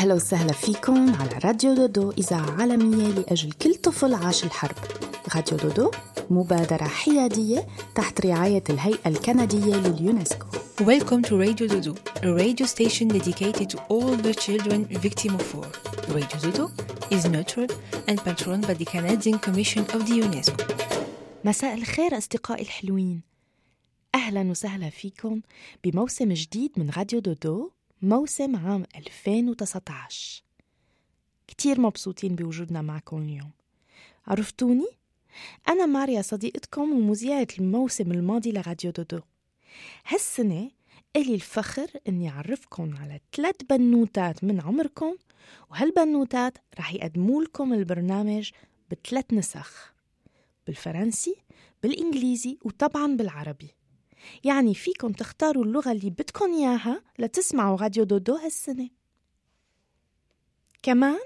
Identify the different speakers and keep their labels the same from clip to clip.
Speaker 1: أهلا وسهلا فيكم على راديو دودو إذاعة عالمية لأجل كل طفل عاش الحرب راديو دودو مبادرة حيادية تحت رعاية الهيئة الكندية لليونسكو
Speaker 2: Welcome to Radio Dodo, a radio station dedicated to all the children victim of war. Radio Dodo is nurtured and patroned by the Canadian Commission of the UNESCO.
Speaker 1: مساء الخير أصدقائي الحلوين أهلا وسهلا فيكم بموسم جديد من راديو دودو موسم عام 2019 كتير مبسوطين بوجودنا معكم اليوم. عرفتوني؟ أنا ماريا صديقتكم ومذيعة الموسم الماضي لراديو دودو هالسنة إلي الفخر إني أعرفكم على ثلاث بنوتات من عمركم وهالبنوتات رح يقدموا لكم البرنامج بثلاث نسخ بالفرنسي بالإنجليزي وطبعا بالعربي. يعني فيكم تختاروا اللغة اللي بدكم إياها لتسمعوا راديو دودو هالسنة. كمان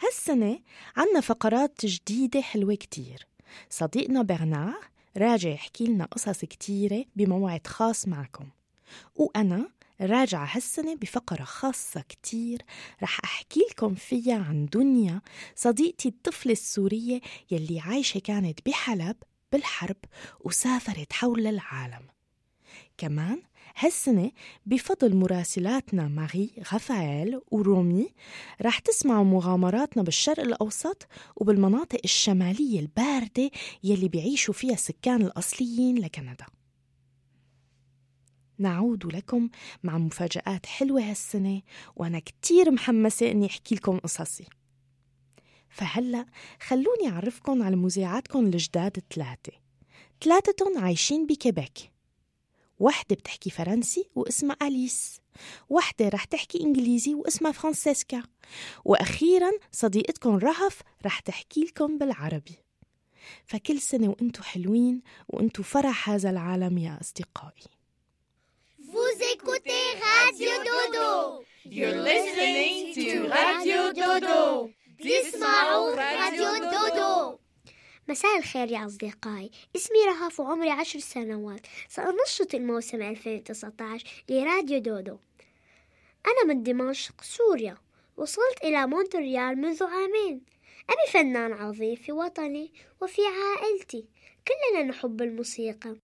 Speaker 1: هالسنة عنا فقرات جديدة حلوة كتير. صديقنا برنار راجع يحكي لنا قصص كتيرة بموعد خاص معكم. وأنا راجعة هالسنة بفقرة خاصة كتير رح أحكي لكم فيها عن دنيا صديقتي الطفلة السورية يلي عايشة كانت بحلب بالحرب وسافرت حول العالم. كمان هالسنة بفضل مراسلاتنا ماري غفائيل ورومي رح تسمعوا مغامراتنا بالشرق الأوسط وبالمناطق الشمالية الباردة يلي بيعيشوا فيها السكان الأصليين لكندا. نعود لكم مع مفاجآت حلوة هالسنة وأنا كتير محمسة إني أحكي لكم قصصي. فهلأ خلوني أعرفكم على مذيعاتكم الجداد الثلاثة. ثلاثتهم عايشين بكيبيك وحدة بتحكي فرنسي واسمها أليس. وحدة رح تحكي إنجليزي واسمها فرانسيسكا. وأخيرا صديقتكم رهف رح تحكي لكم بالعربي. فكل سنة وإنتو حلوين وإنتو فرح هذا العالم يا أصدقائي.
Speaker 3: Vous écoutez Radio Dodo.
Speaker 4: You're listening to Radio Dodo.
Speaker 3: تسمعوا راديو دودو مساء الخير يا أصدقائي. اسمي رهف وعمري عشر سنوات. سأنشط الموسم 2019 لراديو دودو. أنا من دمشق سوريا. وصلت إلى مونتريال منذ عامين. أبي فنان عظيم في وطني وفي عائلتي. كلنا نحب الموسيقى.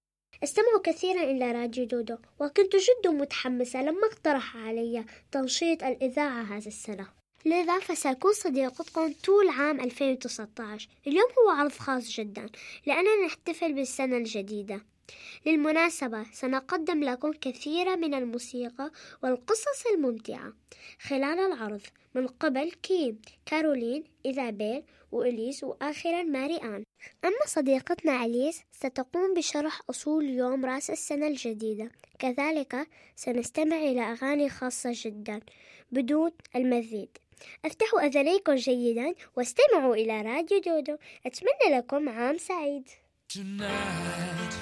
Speaker 3: استمع كثيرا إلى راديو دودو وكنت جد متحمسة لما اقترح علي تنشيط الإذاعة هذا السنة. لذا فسأكون صديقتكم طول عام 2019 اليوم هو عرض خاص جدا لأننا نحتفل بالسنة الجديدة. للمناسبة سنقدم لكم كثيرا من الموسيقى والقصص الممتعة خلال العرض من قبل كيم كارولين إيزابيل وإليس وآخرا ماري آن أما صديقتنا أليس ستقوم بشرح أصول يوم رأس السنة الجديدة. كذلك سنستمع إلى أغاني خاصة جدا بدون المزيد. افتحوا أذنيكم جيدا واستمعوا إلى راديو دودو أتمنى لكم عام سعيد
Speaker 5: Tonight.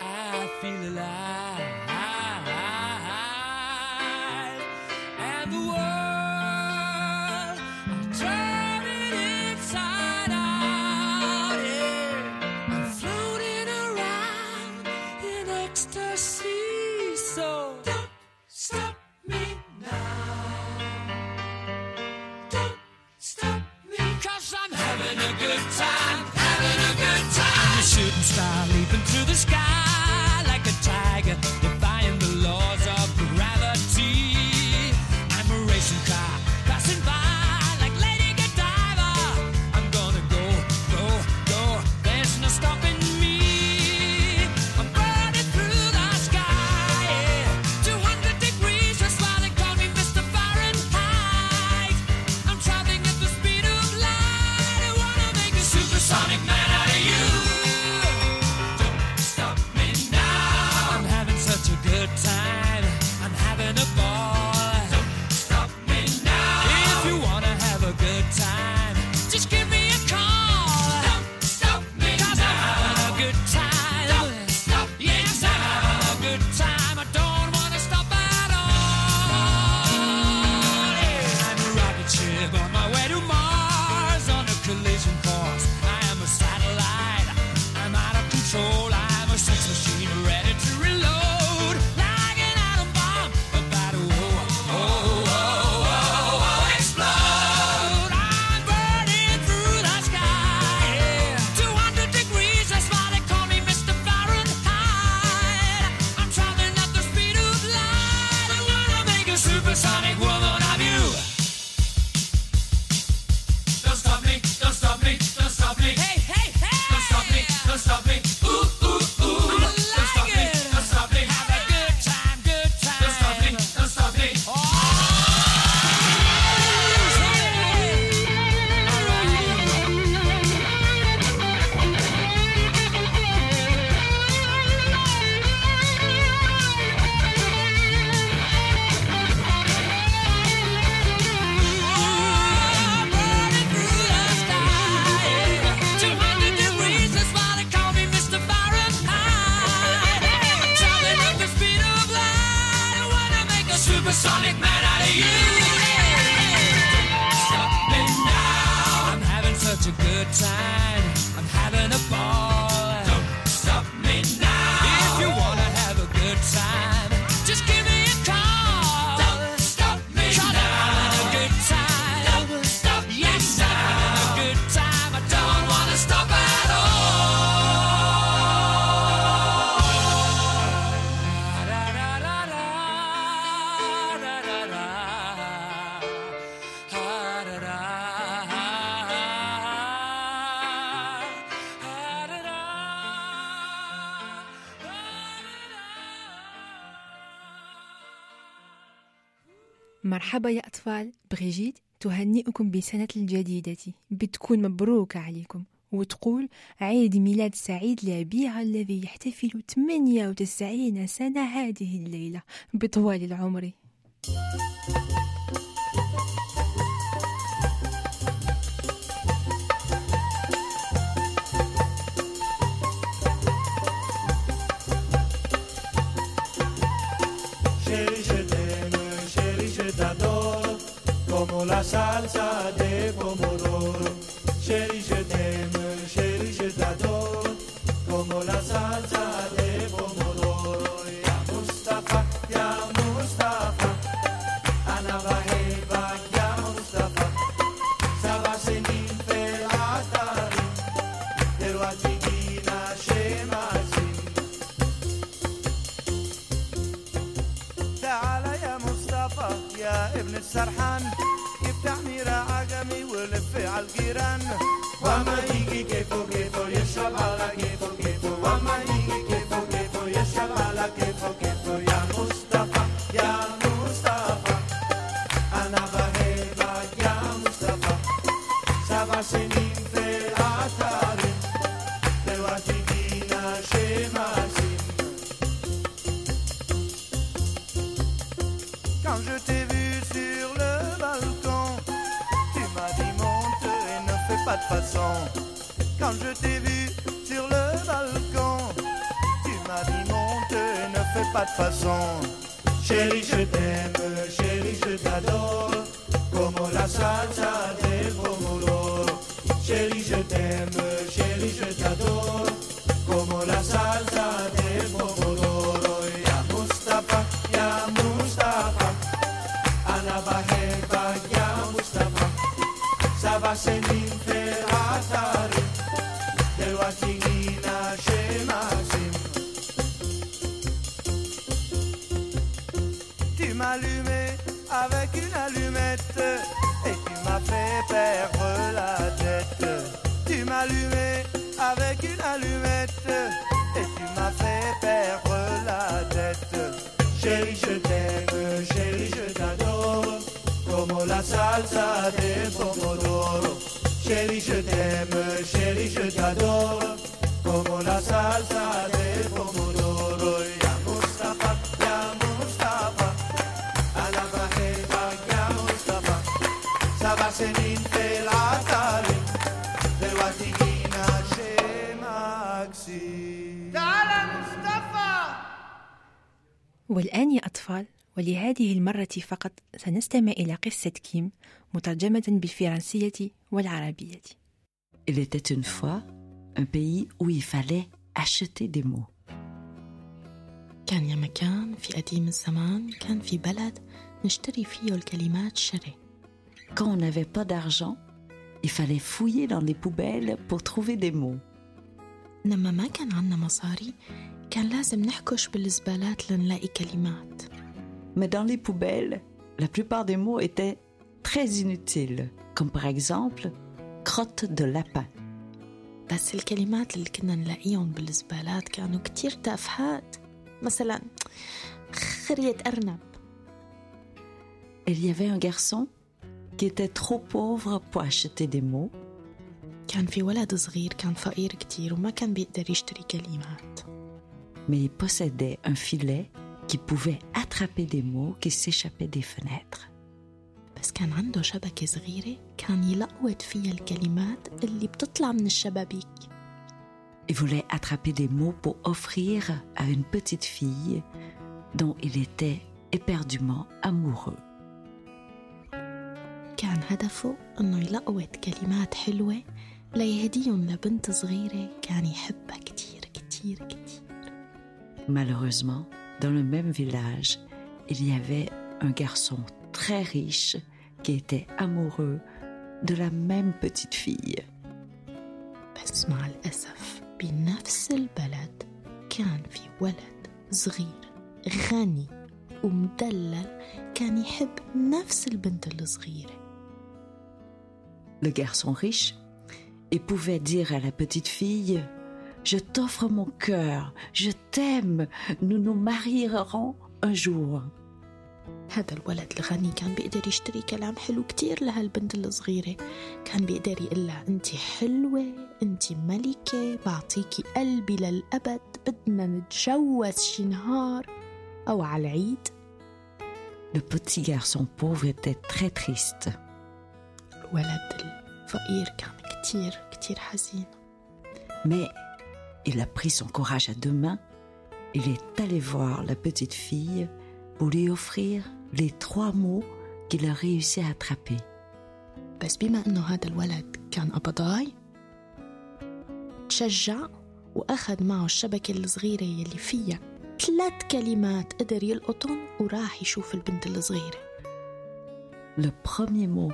Speaker 5: I feel alive. The sky
Speaker 2: مرحبا يا أطفال. بريجيت تهنئكم بسنة الجديدة. بتكون مبروكة عليكم. وتقول عيد ميلاد سعيد لأبيها الذي يحتفل 98 سنة هذه الليلة بطوال العمر.
Speaker 6: Salsa de pomodoro.
Speaker 2: والآن يا أطفال ولهذه المرة فقط سنستمع إلى قصة كيم مترجمة بالفرنسية والعربية
Speaker 7: Il était une fois un pays où il fallait acheter des mots.
Speaker 1: كان يا مكان في قديم الزمان كان في بلد نشتري فيه الكلمات شري
Speaker 7: Quand on n'avait pas d'argent, il fallait fouiller dans les poubelles pour trouver des mots.
Speaker 1: لما ما كان عنا مصاري كان لازم نحكش بالزبالات لنلاقي كلمات
Speaker 7: Mais dans les poubelles, la plupart des mots étaient très inutiles, comme par exemple crotte de lapin.
Speaker 1: بس الكلمات اللي كنا نلاقيهم بالزبالات كانوا كتير تافهات مثلا خرية أرنب
Speaker 7: Il y avait un garçon qui était trop pauvre pour acheter des mots.
Speaker 1: كان في ولد صغير كان فقير كتير وما كان بيقدر يشتري كلمات
Speaker 7: mais il possédait un filet qui pouvait attraper des mots qui s'échappaient des fenêtres.
Speaker 1: بس كان عنده شبكة صغيرة كان يلقوت فيها الكلمات اللي بتطلع من الشبابيك
Speaker 7: Il voulait attraper des mots pour offrir à une petite fille dont il était éperdument amoureux.
Speaker 1: كان هدفه انه يلقوت كلمات حلوة ليهديهم لبنت صغيرة كان يحبها كتير كتير كتير
Speaker 7: Malheureusement, dans le même village, il y avait un garçon très riche qui était amoureux de la même petite fille.
Speaker 1: بس مع الأسف بنفس البلد كان في ولد صغير غني ومدلل كان يحب نفس البنت الصغيرة
Speaker 7: Le garçon riche, il pouvait dire à la petite fille Je t'offre mon cœur, je t'aime, nous nous marierons un jour.
Speaker 1: هذا الولد الغني كان بيقدر يشتري كلام حلو كتير لهالبنت الصغيرة. كان بيقدر يقول لها أنت حلوة أنت ملكة بعطيكي قلبي للأبد بدنا نتجوز شي نهار. أو على العيد.
Speaker 7: Le petit garçon pauvre était très triste.
Speaker 1: الولد الفقير كان كتير كتير حزين.
Speaker 7: Mais il a pris son courage à deux mains. Il est allé voir la petite fille pour lui offrir les trois mots qu'il a réussi à attraper.
Speaker 1: بس بما انه هذا الولد كان قبضاي تشجع واخذ معه الشبكة الصغيرة يلي فيها ثلاث كلمات قدر يلقطهم وراح يشوف البنت الصغيرة
Speaker 7: Le premier mot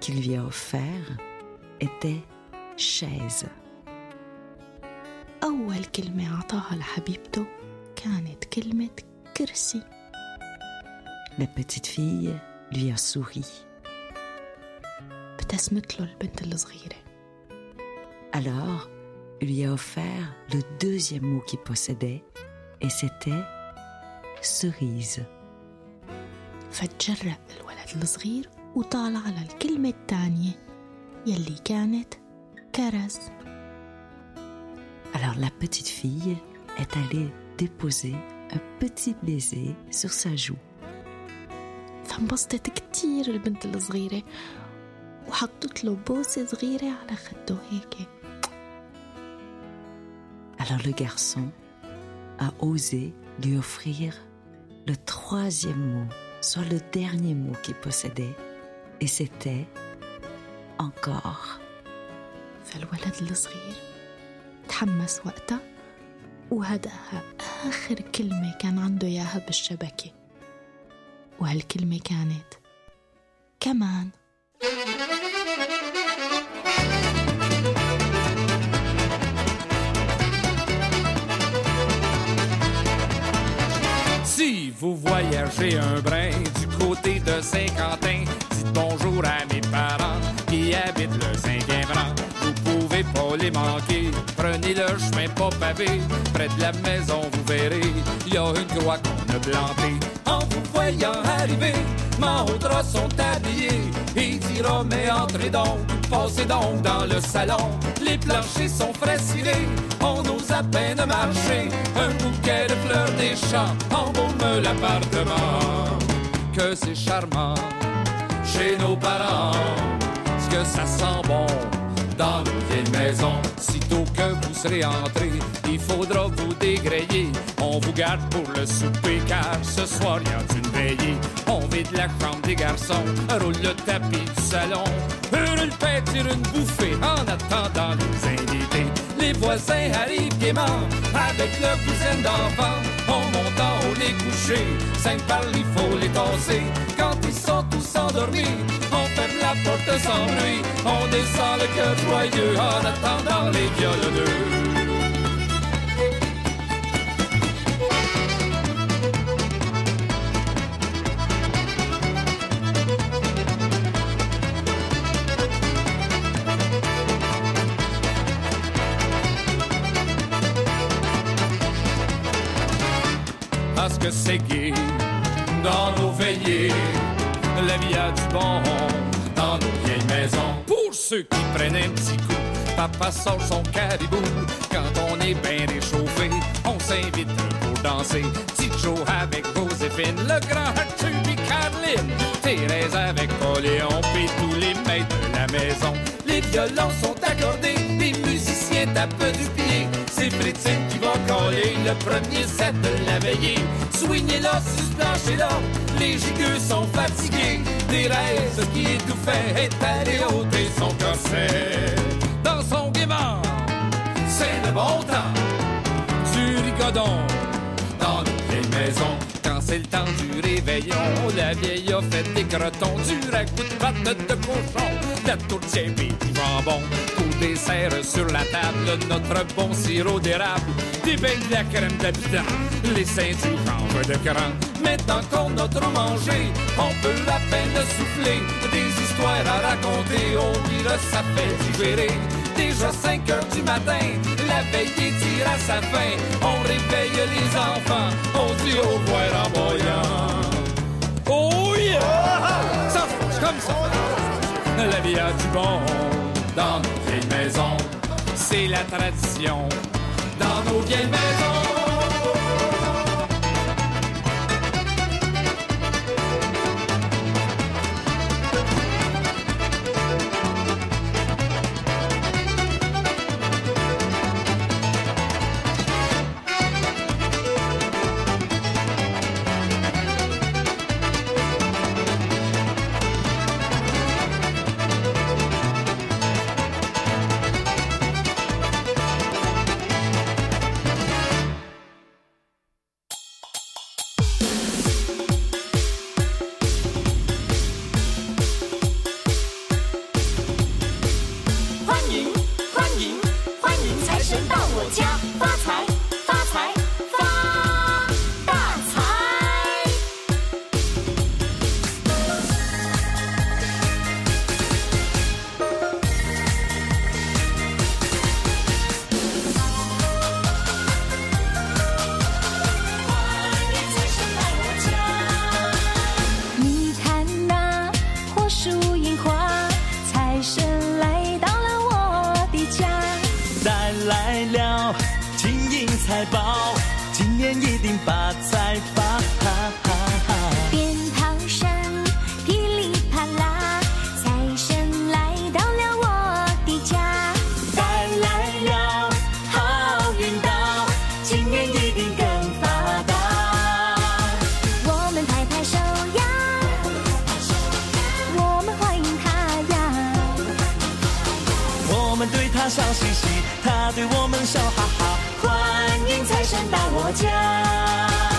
Speaker 7: qu'il lui a offert était chaise.
Speaker 1: أول كلمة أعطاها لحبيبته كانت كلمة كرسي
Speaker 7: La petite fille lui a souri.
Speaker 1: ابتسمت له البنت الصغيرة
Speaker 7: Alors, lui a offert le deuxième mot qu'il possédait et c'était cerise.
Speaker 1: فتجرأ الولد الصغير وطالع على الكلمة الثانية يلي كانت كرز
Speaker 7: Alors la petite fille est allée déposer un petit baiser sur sa joue.
Speaker 1: فانبسطت كتير البنت الصغيرة وحطت له بوسة صغيرة على خده هيك
Speaker 7: Alors le garçon a osé lui offrir le troisième mot, soit le dernier mot qu'il possédait, et c'était encore.
Speaker 1: فالولد الصغير تحمس وقتها وهداها آخر كلمة كان عنده إياها بالشبكة وهالكلمة كانت كمان
Speaker 5: Si vous voyagez un brin du côté de Saint-Quentin, dites bonjour à mes parents qui habitent le pouvez les manquer, prenez le chemin pas pavé. Près de la maison, vous verrez, il y a une croix qu'on a plantée. En vous voyant arriver, Mahoudras sont habillés. Il dira, mais entrez donc, passez donc dans le salon. Les planchers sont frais cirés, on ose à peine marcher. Un bouquet de fleurs des champs embaume l'appartement. Que c'est charmant chez nos parents, ce que ça sent bon dans nos vieilles maisons. Sitôt que vous serez entrés, il faudra vous dégrayer. On vous garde pour le souper car ce soir y a une veillée. On vide la chambre des garçons, roule le tapis du salon. Hurle le pain, tire une bouffée en attendant les invités. Les voisins arrivent gaiement avec leur cousin d'enfant. On en haut les coucher, cinq par il faut les tasser. Quand ils sont tous endormis, on ferme la porte sans bruit. On descend le cœur joyeux en attendant les violonneux. C'est gai dans nos veillées. La vie a du bon dans nos vieilles maisons. Pour ceux qui prennent un petit coup, papa sort son caribou. Quand on est bien réchauffé, on s'invite pour danser. Joe avec Joséphine, le grand Arthur et Caroline. Thérèse avec Poléon, puis tous les maîtres de la maison. Les violons sont accordés, les musiciens tapent du pied. C'est Fritine qui va coller le premier set de la veillée. Sur là, les gigueux sont fatigués, des rêves qui étouffaient, allé ôter son corset. Dans son gaiement, c'est le bon temps, du rigodon, dans les maisons c'est le temps du réveillon. La vieille a fait des crotons, du ragoût de pâte de cochon, la tourtière pis du jambon. Dessert sur la table, notre bon sirop d'érable, des beignes de la crème d'habitant, les seins du camp de cran. Maintenant qu'on a trop mangé, on peut la peine de souffler des histoires à raconter. On dirait ça fait digérer déjà 5 heures du matin. La veille tire à sa fin. On réveille les enfants. On dit au revoir en boyant. Oh yeah! Ça comme ça. La vie a du bon dans maisons. C'est la tradition dans nos vieilles maisons.
Speaker 8: 财神到
Speaker 5: 我家。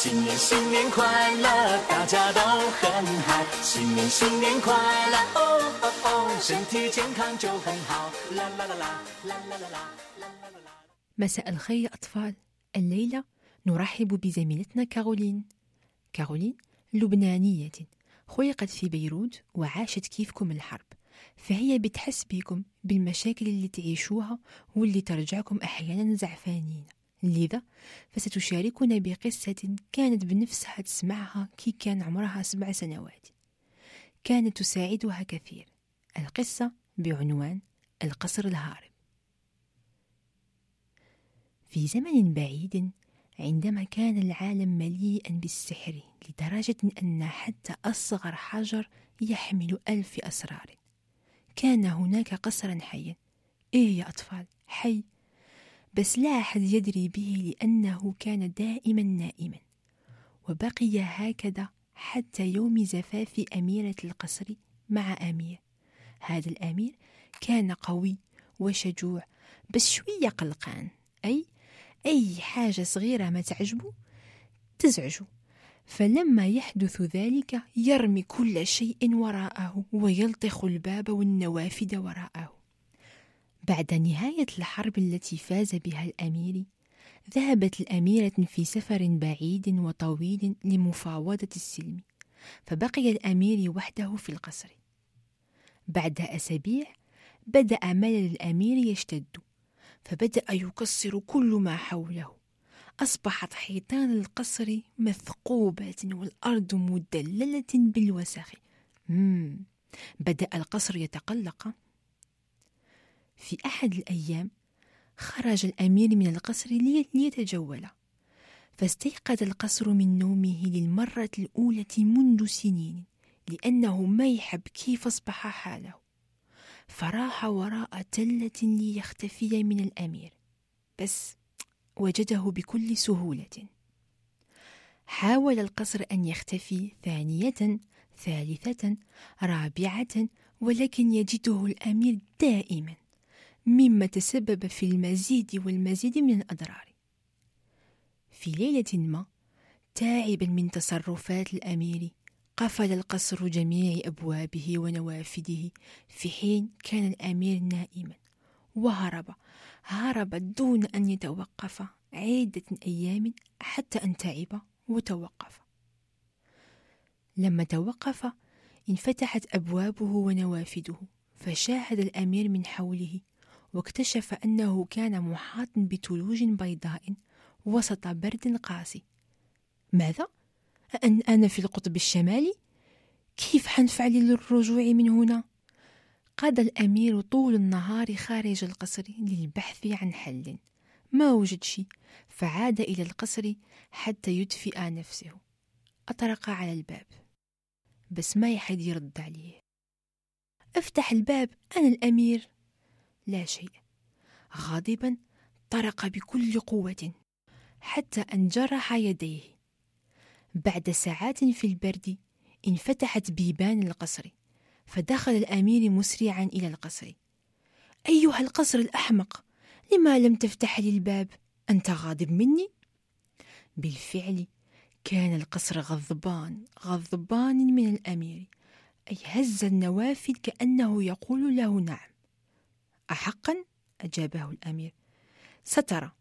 Speaker 5: 新年新年快乐，大家都很嗨。新年新年快乐，哦哦哦，身体健康就很好。啦啦啦啦啦啦啦啦啦啦啦。
Speaker 2: مساء الخير يا أطفال الليلة نرحب بزميلتنا كارولين كارولين لبنانية خلقت في بيروت وعاشت كيفكم الحرب فهي بتحس بكم بالمشاكل اللي تعيشوها واللي ترجعكم أحيانا زعفانين لذا فستشاركنا بقصة كانت بنفسها تسمعها كي كان عمرها سبع سنوات. كانت تساعدها كثير. القصة بعنوان القصر الهارب. في زمن بعيد عندما كان العالم مليئا بالسحر لدرجة أن حتى أصغر حجر يحمل ألف أسرار. كان هناك قصرا حيا. إيه يا أطفال؟ حي. بس لا أحد يدري به لأنه كان دائما نائما وبقي هكذا حتى يوم زفاف أميرة القصر مع أمير. هذا الأمير كان قوي وشجوع بس شوية قلقان أي أي حاجة صغيرة ما تعجبه تزعجه. فلما يحدث ذلك يرمي كل شيء وراءه ويلطخ الباب والنوافذ وراءه. بعد نهاية الحرب التي فاز بها الأمير ذهبت الأميرة في سفر بعيد وطويل لمفاوضة السلم فبقي الأمير وحده في القصر. بعد أسابيع بدأ ملل الأمير يشتد فبدأ يكسر كل ما حوله. أصبحت حيطان القصر مثقوبة والأرض مدللة بالوسخ. بدأ القصر يتقلق. في أحد الأيام خرج الأمير من القصر لي- ليتجول. فاستيقظ القصر من نومه للمرة الأولى منذ سنين لأنه ما يحب كيف أصبح حاله. فراح وراء تلة ليختفي من الأمير بس وجده بكل سهولة. حاول القصر أن يختفي ثانية ثالثة رابعة ولكن يجده الأمير دائما. مما تسبب في المزيد والمزيد من الأضرار. في ليلة ما تاعبا من تصرفات الأمير قفل القصر جميع أبوابه ونوافذه في حين كان الأمير نائما وهرب هرب دون أن يتوقف عدة أيام حتى أن تعب وتوقف. لما توقف انفتحت أبوابه ونوافذه فشاهد الأمير من حوله واكتشف أنه كان محاط بثلوج بيضاء وسط برد قاسي ماذا؟ أن أنا في القطب الشمالي؟ كيف حنفعل للرجوع من هنا؟ قضى الأمير طول النهار خارج القصر للبحث عن حل ما وجد شيء فعاد إلى القصر حتى يدفئ نفسه أطرق على الباب بس ما يحد يرد عليه افتح الباب أنا الأمير لا شيء. غاضبا طرق بكل قوة حتى أن جرح يديه. بعد ساعات في البرد انفتحت بيبان القصر فدخل الأمير مسرعا إلى القصر. أيها القصر الأحمق لما لم تفتح لي الباب؟ أنت غاضب مني؟ بالفعل كان القصر غضبان غضبان من الأمير. أي هز النوافذ كأنه يقول له نعم. أحقا؟ أجابه الأمير. سترى.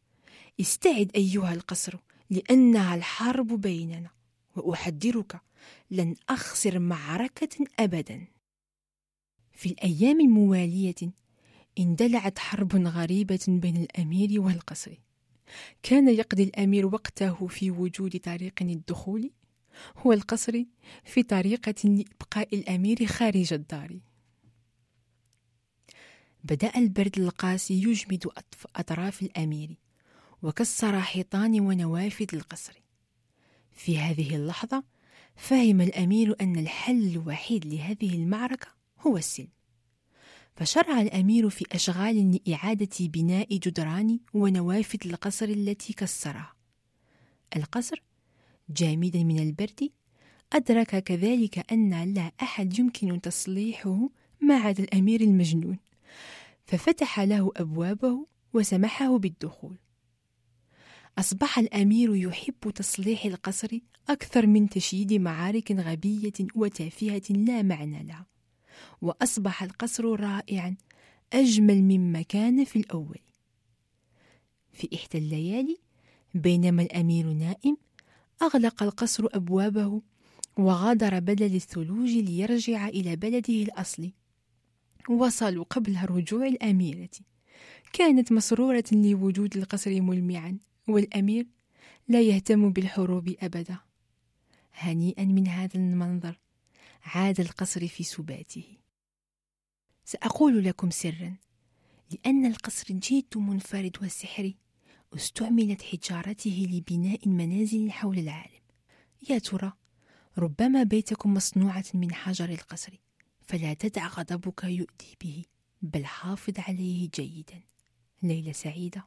Speaker 2: استعد أيها القصر لأنها الحرب بيننا وأحذرك. لن أخسر معركة أبدا. في الأيام الموالية اندلعت حرب غريبة بين الأمير والقصر. كان يقضي الأمير وقته في وجود طريق الدخول. والقصر في طريقة لإبقاء الأمير خارج الدار. بدأ البرد القاسي يجمد أطراف الأمير وكسر حيطان ونوافذ القصر. في هذه اللحظة فهم الأمير أن الحل الوحيد لهذه المعركة هو السلم. فشرع الأمير في أشغال لإعادة بناء جدران ونوافذ القصر التي كسرها. القصر جامدا من البرد أدرك كذلك أن لا أحد يمكن تصليحه ما عدا الأمير المجنون. ففتح له أبوابه وسمحه بالدخول.
Speaker 9: أصبح الأمير يحب تصليح القصر أكثر من تشييد معارك غبية وتافهة لا معنى لها وأصبح القصر رائعا أجمل مما كان في الأول. في إحدى الليالي بينما الأمير نائم أغلق القصر أبوابه وغادر بلد الثلوج ليرجع إلى بلده الأصلي. وصلوا قبل رجوع الأميرة. كانت مسرورة لوجود القصر ملمعا والأمير لا يهتم بالحروب أبدا. هنيئا من هذا المنظر عاد القصر في سباته. سأقول لكم سرا لأن القصر جد منفرد وسحري استعملت حجارته لبناء منازل حول العالم. يا ترى ربما بيتكم مصنوعة من حجر القصر. فلا تدع غضبك يؤذي به بل حافظ عليه جيدا. ليلة سعيدة.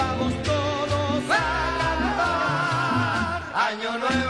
Speaker 10: Vamos todos a cantar. Año nuevo,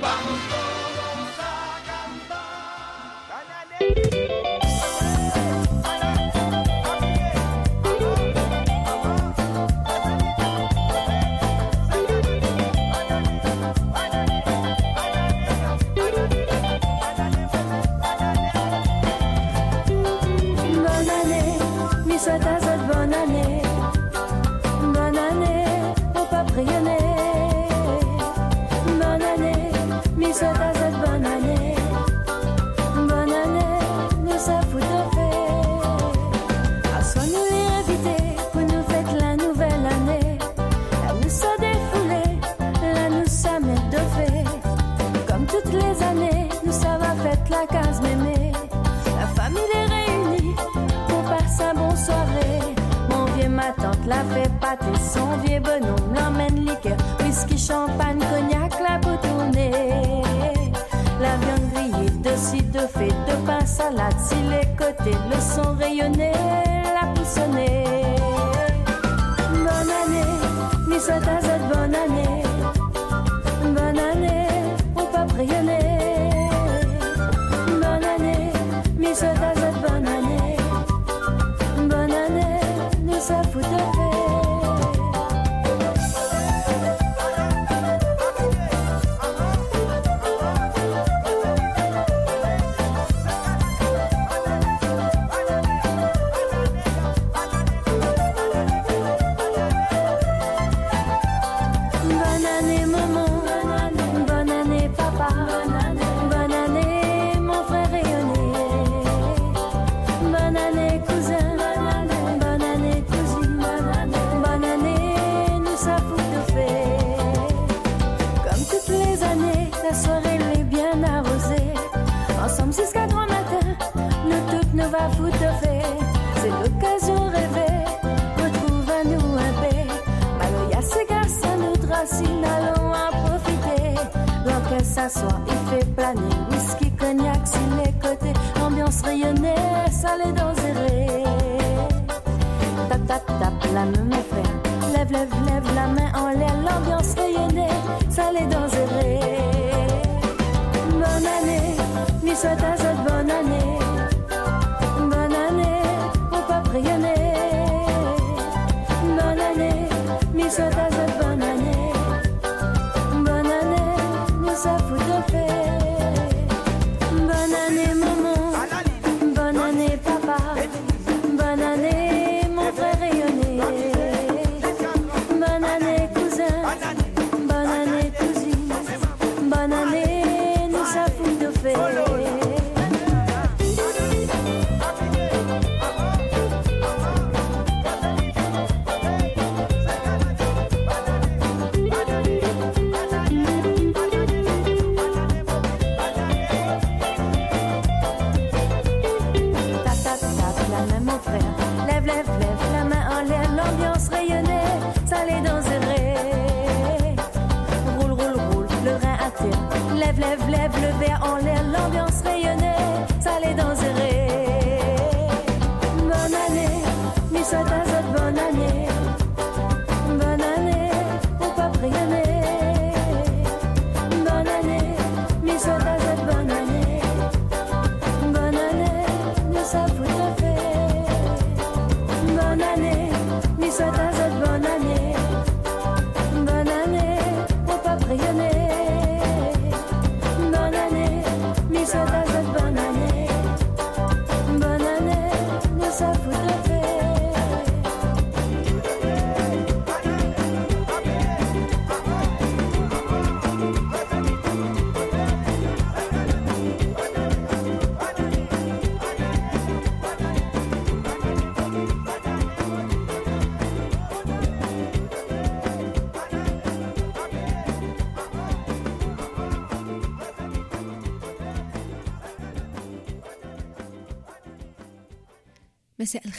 Speaker 10: Vamos todos
Speaker 9: l'a fait pâter, son vieux bonhomme l'emmène liqueur, whisky, champagne, cognac, la tourner. La viande grillée, de ci, de fait, de pain, salade, si les côtés, le son rayonné, la poussonnée. Bonne année, il fait planer, whisky, cognac, sur les côtés. Ambiance rayonnée, salé dans zéré. Tap, tap, tap, la main, mes frères. Lève, lève, lève la main en l'air, l'ambiance rayonnée, salé dans zéré. Bonne année, mi souhaite à cette bonne année. Lève, le verre en l'air, l'ambiance rayonnée,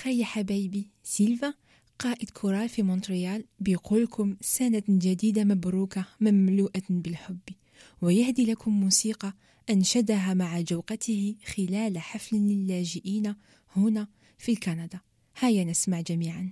Speaker 2: الخير يا حبايبي سيلفا قائد كورال في مونتريال بيقولكم سنة جديدة مبروكة مملوءة بالحب. ويهدي لكم موسيقى أنشدها مع جوقته خلال حفل للاجئين هنا في كندا. هيا نسمع جميعا.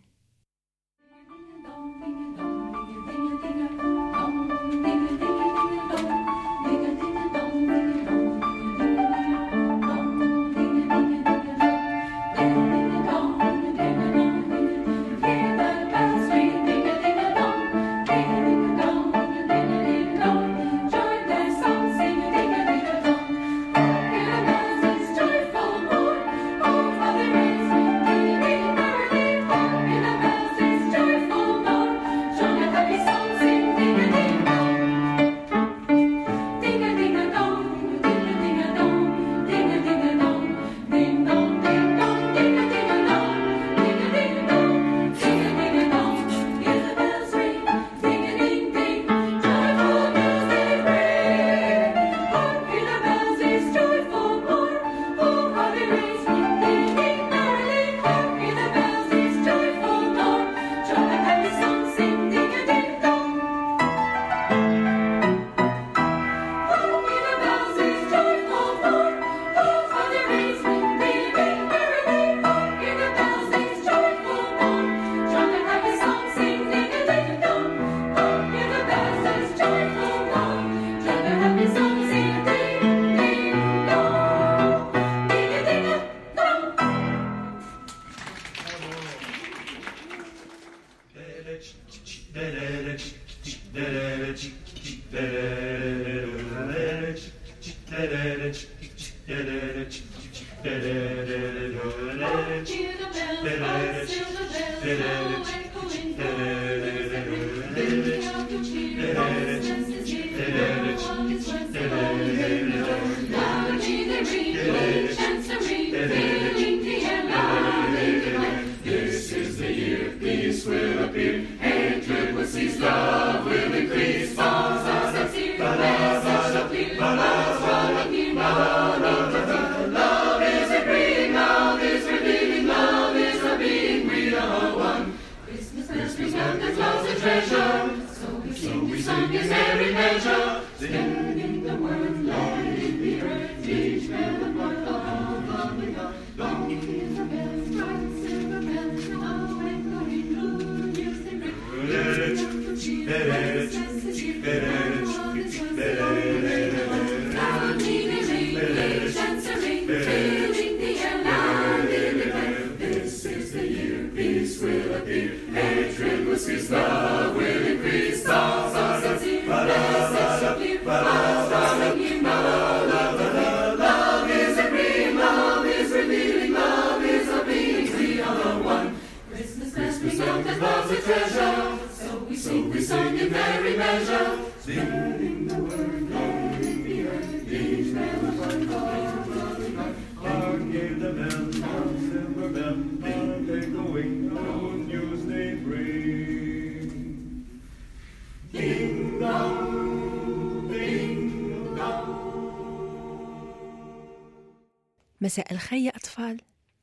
Speaker 2: مساء الخير يا أطفال.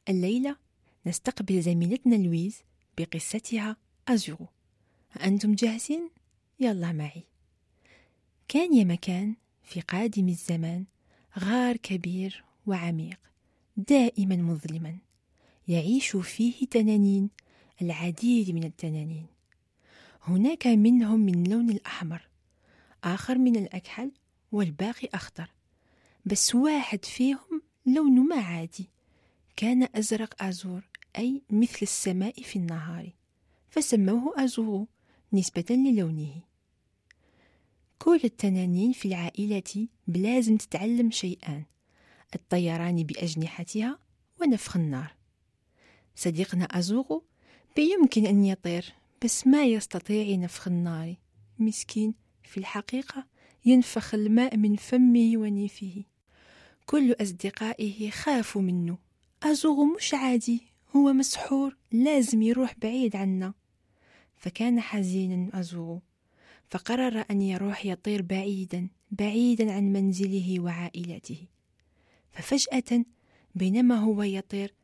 Speaker 2: الليلة نستقبل زميلتنا لويز بقصتها أزورو. أنتم جاهزين؟ يلا معي. كان يا مكان في قادم الزمان غار كبير وعميق دائما مظلما. يعيش فيه تنانين العديد من التنانين. هناك منهم من لون الأحمر آخر من الأكحل والباقي أخضر. بس واحد فيهم لونه ما عادي. كان أزرق أزور أي مثل السماء في النهار فسموه أزورو نسبة للونه. كل التنانين في العائلة بلازم تتعلم شيئان الطيران بأجنحتها ونفخ النار. صديقنا أزوغو بيمكن أن يطير بس ما يستطيع نفخ النار. مسكين في الحقيقة ينفخ الماء من فمه ونيفه. كل أصدقائه خافوا منه. أزوغو مش عادي هو مسحور لازم يروح بعيد عنا. فكان حزينا أزوغو فقرر أن يروح يطير بعيدا بعيدا عن منزله وعائلته. ففجأة بينما هو يطير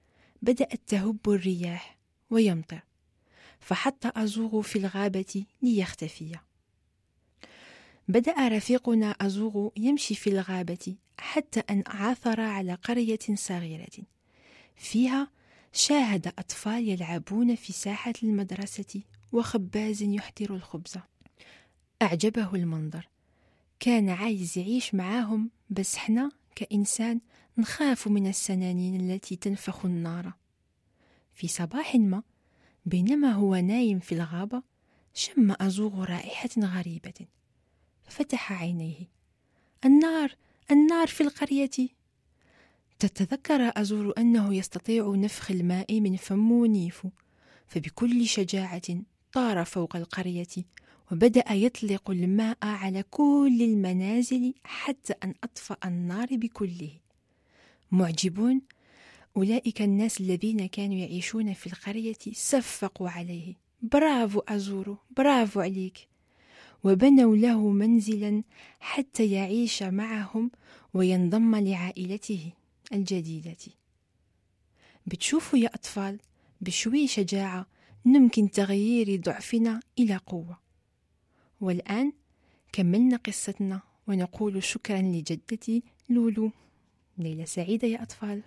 Speaker 2: بدأت تهب الرياح ويمطر. فحط أزوغو في الغابة ليختفي. بدأ رفيقنا أزوغو يمشي في الغابة حتى أن عثر على قرية صغيرة. فيها شاهد أطفال يلعبون في ساحة المدرسة وخباز يحضر الخبز. أعجبه المنظر. كان عايز يعيش معاهم بس إحنا كإنسان نخاف من السنانين التي تنفخ النار. في صباح ما بينما هو نايم في الغابة شم أزوغ رائحة غريبة. ففتح عينيه. النار النار في القرية. تتذكر أزور أنه يستطيع نفخ الماء من فم ونيف فبكل شجاعة طار فوق القرية وبدأ يطلق الماء على كل المنازل حتى أن أطفأ النار بكله. معجبون؟ أولئك الناس الذين كانوا يعيشون في القرية صفقوا عليه. برافو أزورو برافو عليك. وبنوا له منزلا حتى يعيش معهم وينضم لعائلته الجديدة. بتشوفوا يا أطفال بشوي شجاعة ممكن تغيير ضعفنا إلى قوة. والآن كملنا قصتنا ونقول شكرا لجدتي لولو. ليلة سعيدة يا أطفال.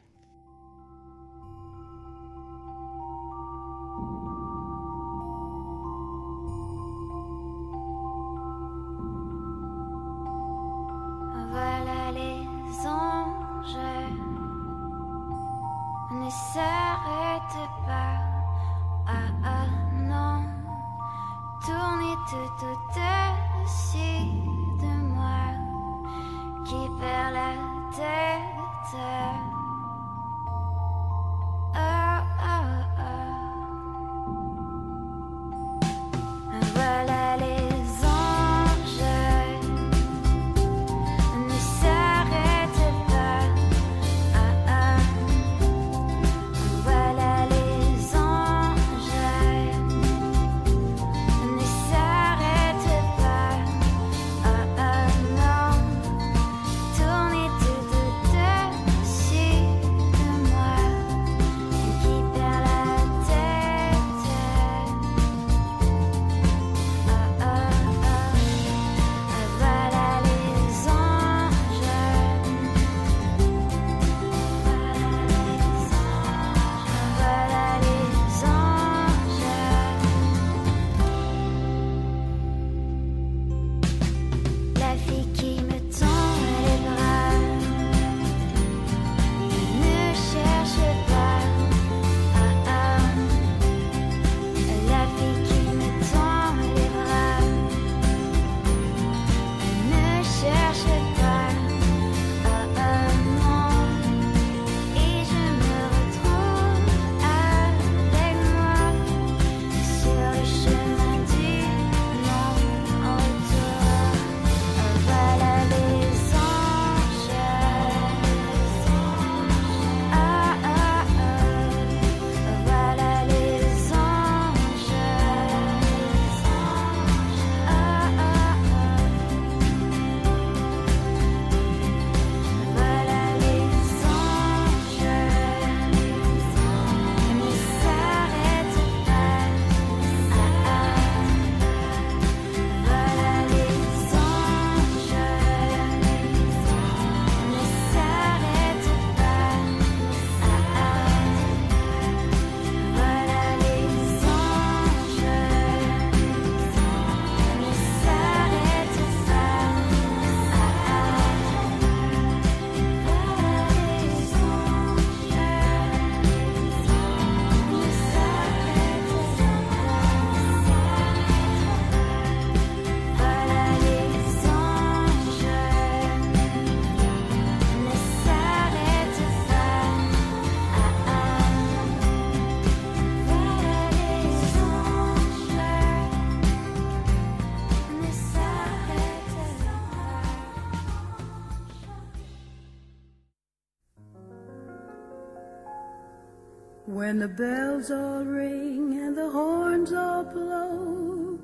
Speaker 11: When the bells all ring and the horns all blow,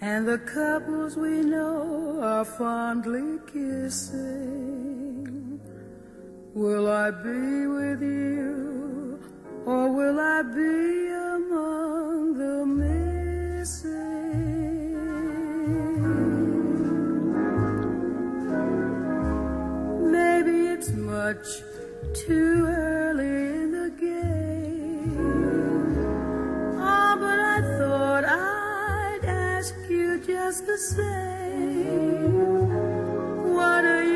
Speaker 11: and the couples we know are fondly kissing, will I be with you, or will I be among the missing? Maybe it's much too early just the same. What are you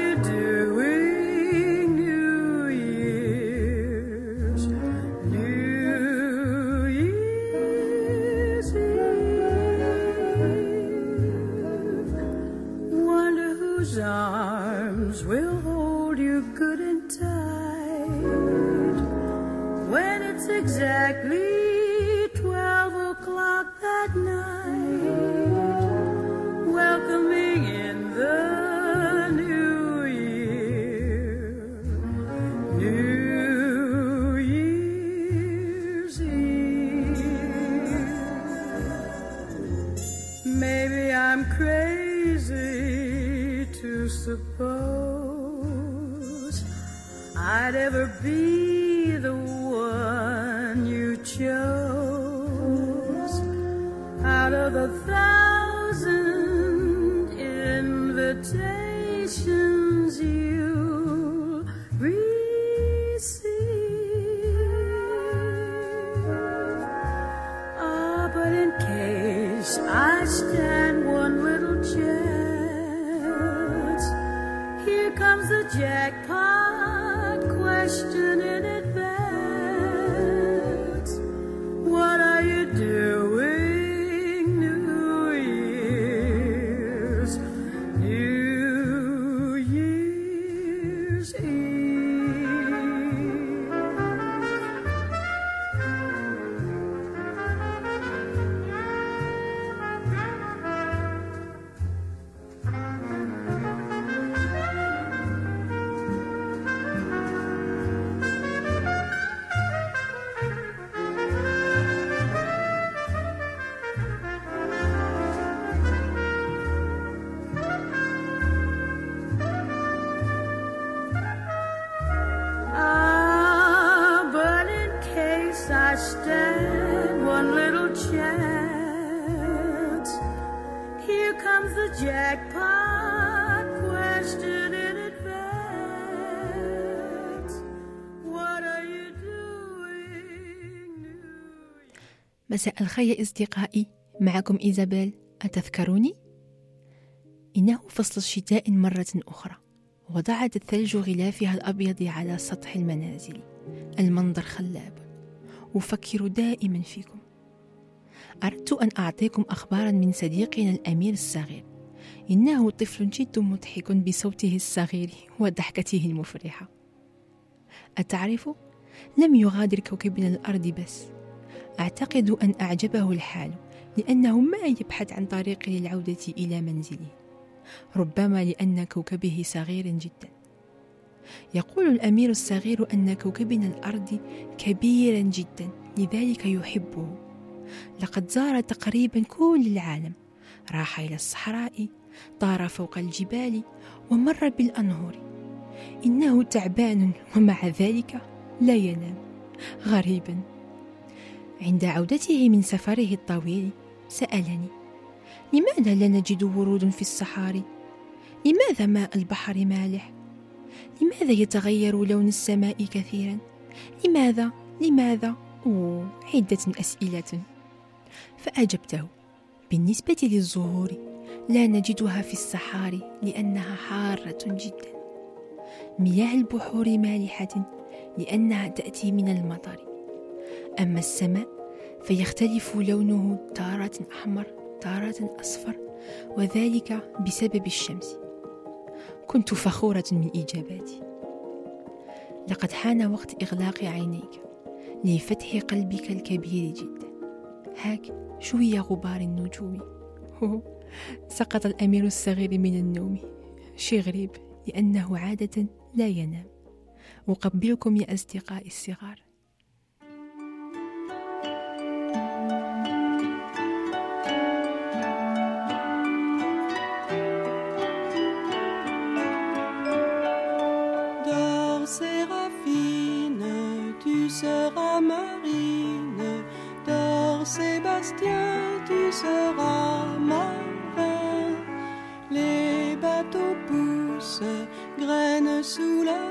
Speaker 2: مساء الخير أصدقائي معكم إيزابيل. أتذكروني؟ إنه فصل الشتاء مرة أخرى وضعت الثلج غلافها الأبيض على سطح المنازل. المنظر خلاب أفكر دائما فيكم. أردت أن أعطيكم أخبارا من صديقنا الأمير الصغير. إنه طفل جد مضحك بصوته الصغير وضحكته المفرحة. أتعرف؟ لم يغادر كوكبنا الأرض بس. أعتقد أن أعجبه الحال لأنه ما يبحث عن طريق للعودة إلى منزله ربما لأن كوكبه صغير جدا. يقول الأمير الصغير أن كوكبنا الأرض كبيرا جدا لذلك يحبه. لقد زار تقريبا كل العالم راح إلى الصحراء طار فوق الجبال ومر بالأنهار. إنه تعبان ومع ذلك لا ينام. غريبا. عند عودته من سفره الطويل سألني لماذا لا نجد ورود في الصحاري؟ لماذا ماء البحر مالح؟ لماذا يتغير لون السماء كثيرا؟ لماذا؟ لماذا؟ أوه عدة أسئلة. فأجبته بالنسبة للزهور لا نجدها في الصحاري لأنها حارة جدا. مياه البحور مالحة لأنها تأتي من المطر. أما السماء فيختلف لونه تارة أحمر تارة أصفر وذلك بسبب الشمس. كنت فخورة من إجاباتي لقد حان وقت إغلاق عينيك لفتح قلبك الكبير جدا. هاك شوية غبار النجوم. سقط الأمير الصغير من النوم. شي غريب لأنه عادة لا ينام. أقبلكم يا أصدقائي الصغار.
Speaker 12: Sébastien, tu seras ma marin. Les bateaux poussent, graines sous la.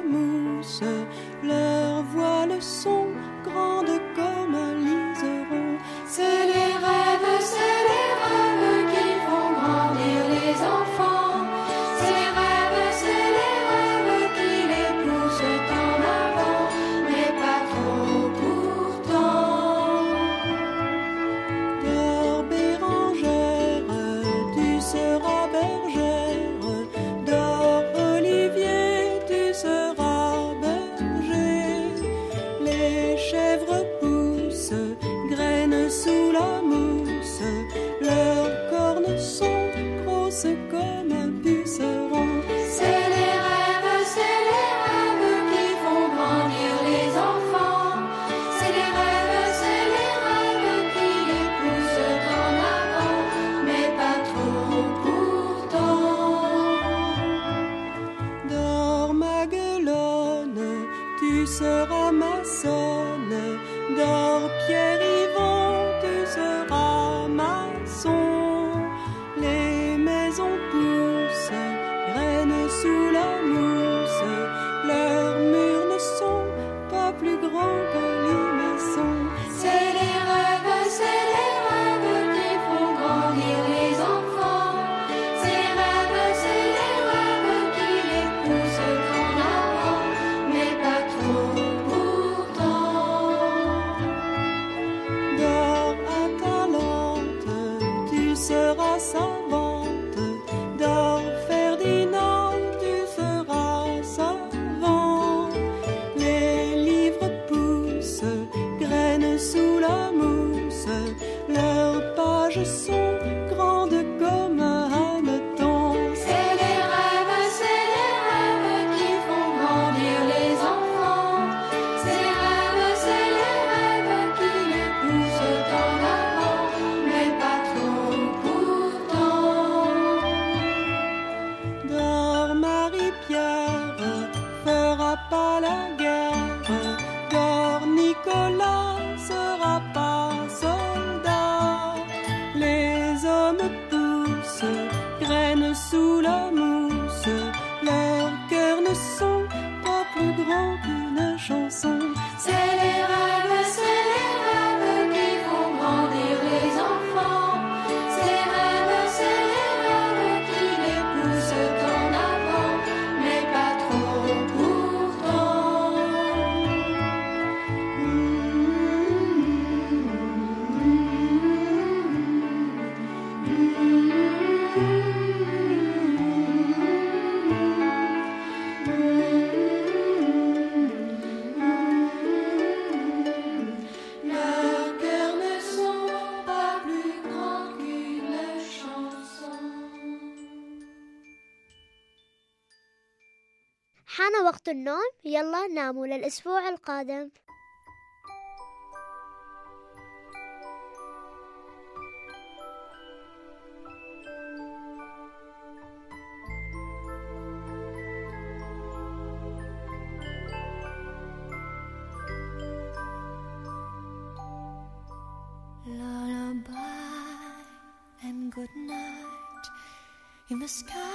Speaker 3: وقت النوم. يلا ناموا للأسبوع القادم.
Speaker 9: Lullaby and good night. In the sky.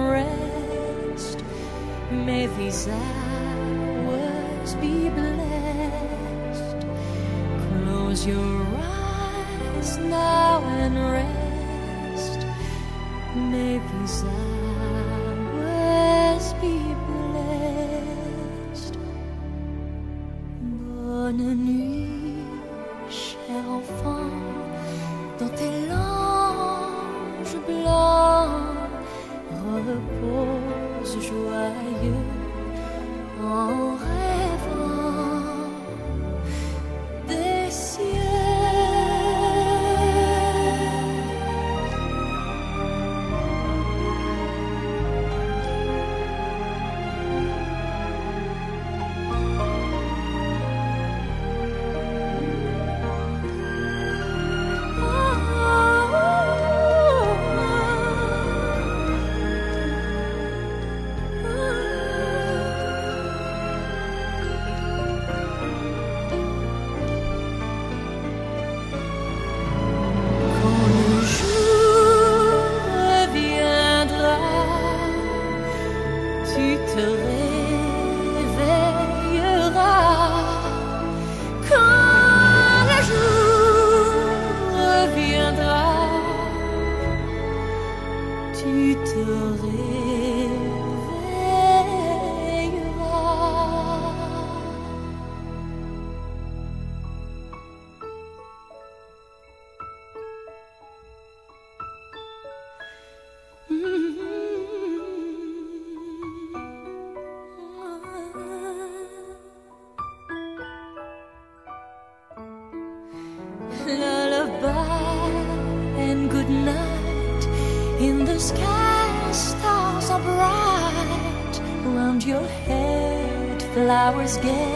Speaker 9: May these hours be blessed. Close your eyes now. just get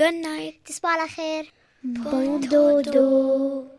Speaker 9: Good night. تصبح على خير. Bon dodo.